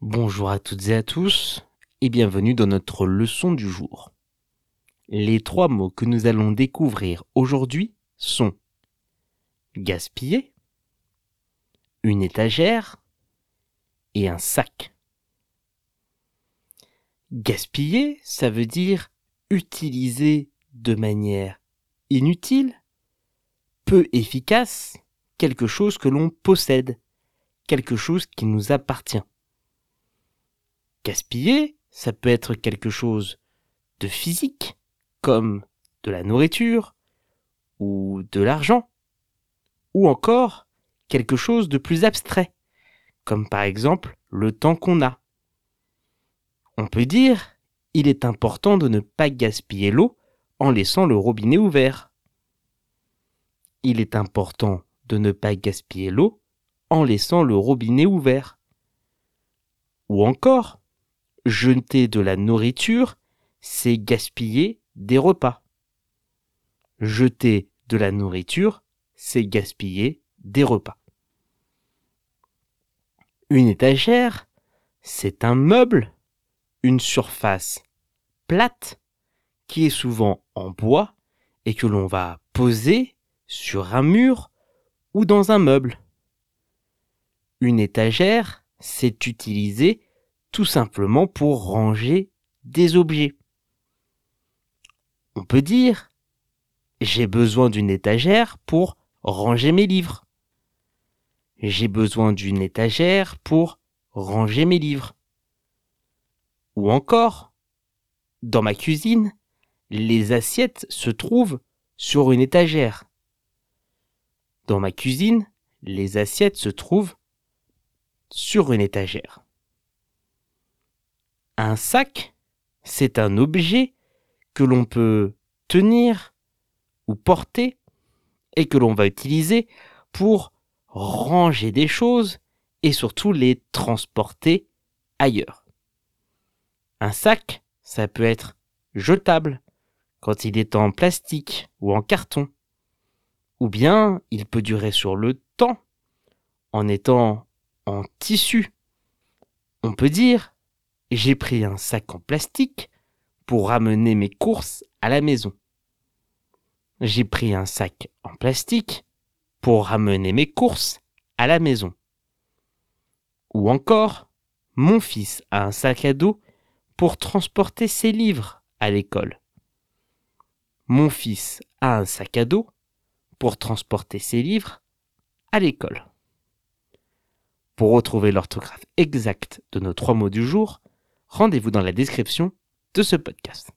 Bonjour à toutes et à tous et bienvenue dans notre leçon du jour. Les trois mots que nous allons découvrir aujourd'hui sont gaspiller, une étagère et un sac. Gaspiller, ça veut dire utiliser de manière inutile, peu efficace, quelque chose que l'on possède, quelque chose qui nous appartient. Gaspiller, ça peut être quelque chose de physique, comme de la nourriture ou de l'argent, ou encore quelque chose de plus abstrait, comme par exemple le temps qu'on a. On peut dire, il est important de ne pas gaspiller l'eau en laissant le robinet ouvert. Il est important de ne pas gaspiller l'eau en laissant le robinet ouvert. Ou encore, jeter de la nourriture, c'est gaspiller des repas. Jeter de la nourriture, c'est gaspiller des repas. Une étagère, c'est un meuble, une surface plate, qui est souvent en bois et que l'on va poser sur un mur ou dans un meuble. Une étagère, c'est utilisé tout simplement pour ranger des objets. On peut dire j'ai besoin d'une étagère pour ranger mes livres. J'ai besoin d'une étagère pour ranger mes livres. Ou encore, dans ma cuisine, les assiettes se trouvent sur une étagère. Dans ma cuisine, les assiettes se trouvent sur une étagère. Un sac, c'est un objet que l'on peut tenir ou porter et que l'on va utiliser pour ranger des choses et surtout les transporter ailleurs. Un sac, ça peut être jetable quand il est en plastique ou en carton. Ou bien il peut durer sur le temps en étant en tissu. On peut dire j'ai pris un sac en plastique pour ramener mes courses à la maison. J'ai pris un sac en plastique pour ramener mes courses à la maison. Ou encore, mon fils a un sac à dos pour transporter ses livres à l'école. Mon fils a un sac à dos pour transporter ses livres à l'école. Pour retrouver l'orthographe exacte de nos trois mots du jour, rendez-vous dans la description de ce podcast.